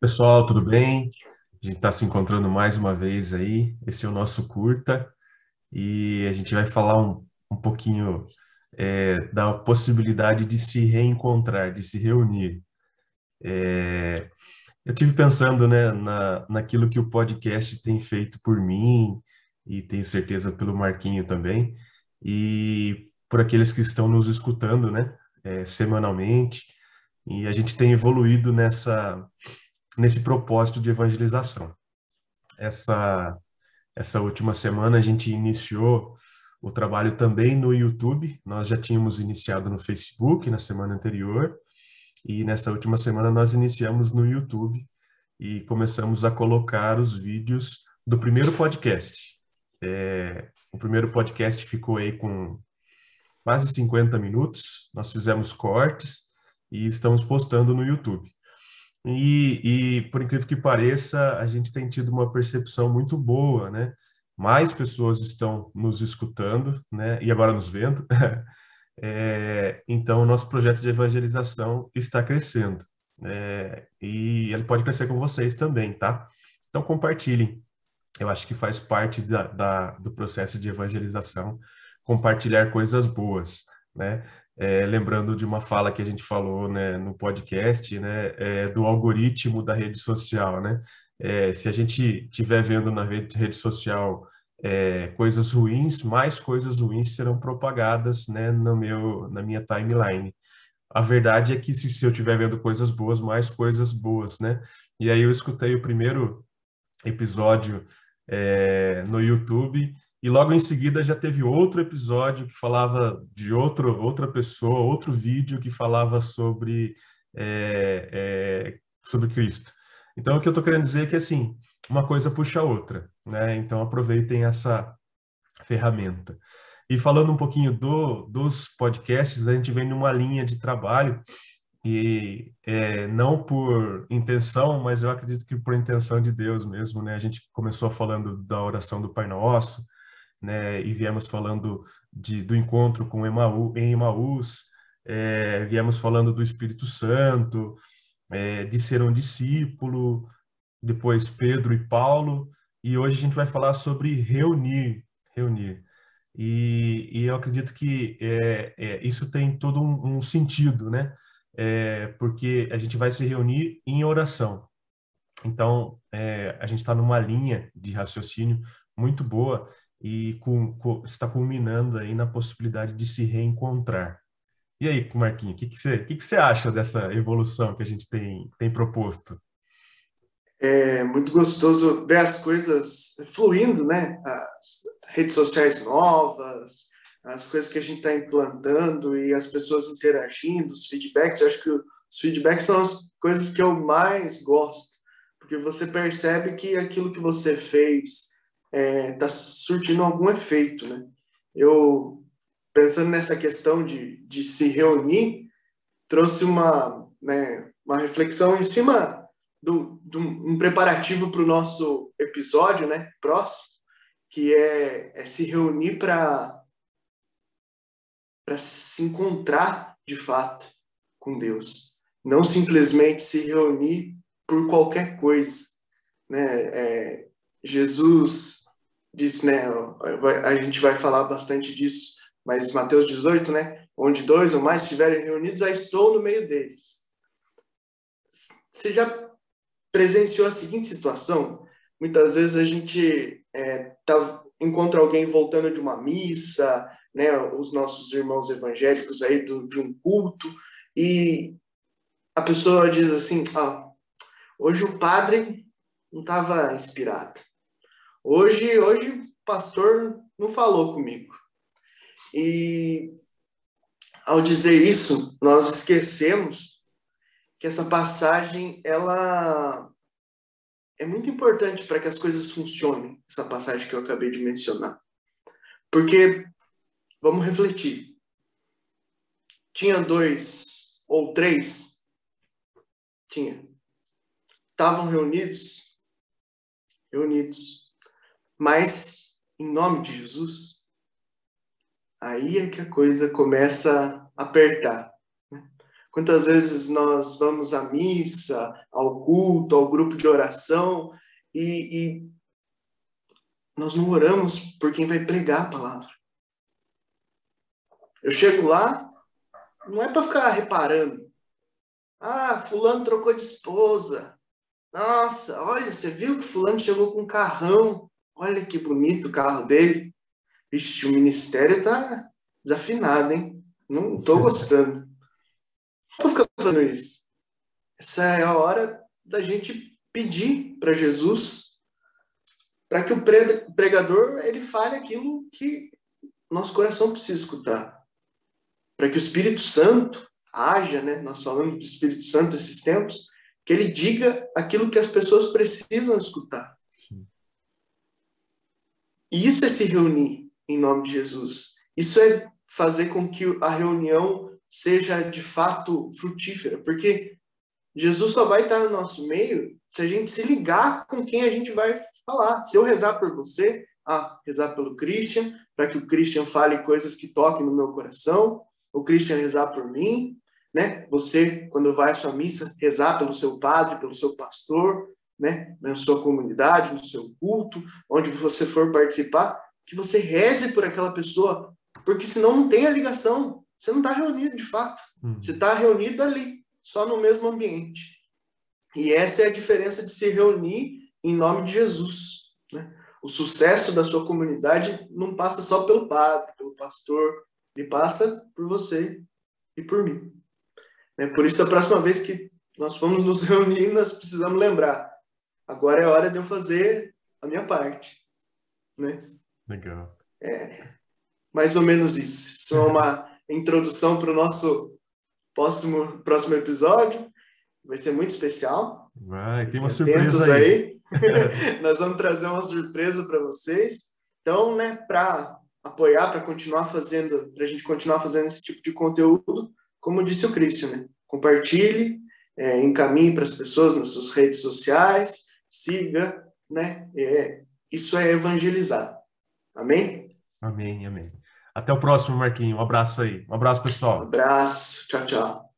Pessoal, tudo bem? A gente está se encontrando mais uma vez aí. Esse é o nosso curta e a gente vai falar um, um pouquinho é, da possibilidade de se reencontrar, de se reunir. É, eu tive pensando, né, na, naquilo que o podcast tem feito por mim e tenho certeza pelo Marquinho também e por aqueles que estão nos escutando, né, é, semanalmente. E a gente tem evoluído nessa nesse propósito de evangelização. Essa, essa última semana a gente iniciou o trabalho também no YouTube. Nós já tínhamos iniciado no Facebook na semana anterior e nessa última semana nós iniciamos no YouTube e começamos a colocar os vídeos do primeiro podcast. É, o primeiro podcast ficou aí com quase 50 minutos. Nós fizemos cortes e estamos postando no YouTube. E, e, por incrível que pareça, a gente tem tido uma percepção muito boa, né? Mais pessoas estão nos escutando, né? E agora nos vendo. é, então, o nosso projeto de evangelização está crescendo. É, e ele pode crescer com vocês também, tá? Então, compartilhem. Eu acho que faz parte da, da do processo de evangelização compartilhar coisas boas, né? É, lembrando de uma fala que a gente falou né, no podcast, né, é, do algoritmo da rede social, né? É, se a gente estiver vendo na rede, social é, coisas ruins, mais coisas ruins serão propagadas, né, no meu, na minha timeline. A verdade é que se, se eu estiver vendo coisas boas, mais coisas boas, né? E aí eu escutei o primeiro episódio é, no YouTube e logo em seguida já teve outro episódio que falava de outro, outra pessoa, outro vídeo que falava sobre, é, é, sobre Cristo. Então, o que eu estou querendo dizer é que, assim, uma coisa puxa a outra, né? Então, aproveitem essa ferramenta. E falando um pouquinho do, dos podcasts, a gente vem numa linha de trabalho e é, não por intenção, mas eu acredito que por intenção de Deus mesmo, né? A gente começou falando da oração do Pai Nosso, né, e viemos falando de, do encontro com Emaú, em Emaús, é, viemos falando do Espírito Santo, é, de ser um discípulo, depois Pedro e Paulo, e hoje a gente vai falar sobre reunir, reunir. E, e eu acredito que isso tem todo um, um sentido, né? É, porque a gente vai se reunir em oração. Então, é, a gente está numa linha de raciocínio muito boa e com, com, está culminando aí na possibilidade de se reencontrar. E aí, Marquinhos, o que, você, que, que acha dessa evolução que a gente tem, tem proposto? É muito gostoso ver as coisas fluindo, né? As redes sociais novas, as coisas que a gente está implantando e as pessoas interagindo, os feedbacks. Eu acho que os feedbacks são as coisas que eu mais gosto, porque você percebe que aquilo que você fez está é, tá surtindo algum efeito, né? Eu, pensando nessa questão de, de se reunir, trouxe uma, né, uma reflexão em cima do, do um preparativo para o nosso episódio, né, próximo, que é, é se reunir para para se encontrar de fato com Deus, não simplesmente se reunir por qualquer coisa, né? É, Jesus disse, né, a gente vai falar bastante disso, mas Mateus 18, né, onde dois ou mais estiverem reunidos, aí estou no meio deles. Você já presenciou a seguinte situação? Muitas vezes a gente é, tá, encontra alguém voltando de uma missa, né, os nossos irmãos evangélicos aí do, de um culto, e a pessoa diz assim, ah, hoje o padre não estava inspirado. Hoje, hoje o pastor não falou comigo. E ao dizer isso, nós esquecemos que essa passagem ela é muito importante para que as coisas funcionem, essa passagem que eu acabei de mencionar. Porque vamos refletir. Tinha dois ou três? Tinha. Estavam reunidos? Reunidos. Mas, em nome de Jesus, aí é que a coisa começa a apertar. Né? Quantas vezes nós vamos à missa, ao culto, ao grupo de oração e, e nós não oramos por quem vai pregar a palavra. Eu chego lá, não é para ficar reparando. Ah, fulano trocou de esposa. Nossa, olha, você viu que fulano chegou com um carrão. Olha que bonito o carro dele. Vixe, o ministério tá desafinado, hein? Não tô gostando. Não vou ficar fazendo isso. Essa é a hora da gente pedir para Jesus para que o pregador ele fale aquilo que nosso coração precisa escutar. Para que o Espírito Santo haja, né? Nós falamos do Espírito Santo esses tempos, que ele diga aquilo que as pessoas precisam escutar. E isso é se reunir em nome de Jesus. Isso é fazer com que a reunião seja de fato frutífera, porque Jesus só vai estar no nosso meio se a gente se ligar com quem a gente vai falar. Se eu rezar por você, ah, rezar pelo Christian, para que o Christian fale coisas que toquem no meu coração, o Christian rezar por mim, né? Você, quando vai à sua missa, rezar pelo seu padre, pelo seu pastor, né? Na sua comunidade, no seu culto, onde você for participar, que você reze por aquela pessoa, porque senão não tem a ligação. Você não está reunido de fato. Uhum. Você está reunido ali, só no mesmo ambiente. E essa é a diferença de se reunir em nome de Jesus. Né? O sucesso da sua comunidade não passa só pelo padre, pelo pastor, ele passa por você e por mim. É por isso, a próxima vez que nós formos nos reunir, nós precisamos lembrar. Agora é hora de eu fazer a minha parte. Né? Legal. É, mais ou menos isso. Isso é uma introdução para o nosso próximo, próximo episódio. Vai ser muito especial. Vai, tem uma surpresa aí. aí. Nós vamos trazer uma surpresa para vocês. Então, né, para apoiar, para continuar fazendo, para a gente continuar fazendo esse tipo de conteúdo, como disse o Christian, né? compartilhe, é, encaminhe para as pessoas nas suas redes sociais, siga, né? É, isso é evangelizar. Amém? Amém, amém. Até o próximo, Marquinho. Um abraço aí. Um abraço, pessoal. Um abraço. Tchau, tchau.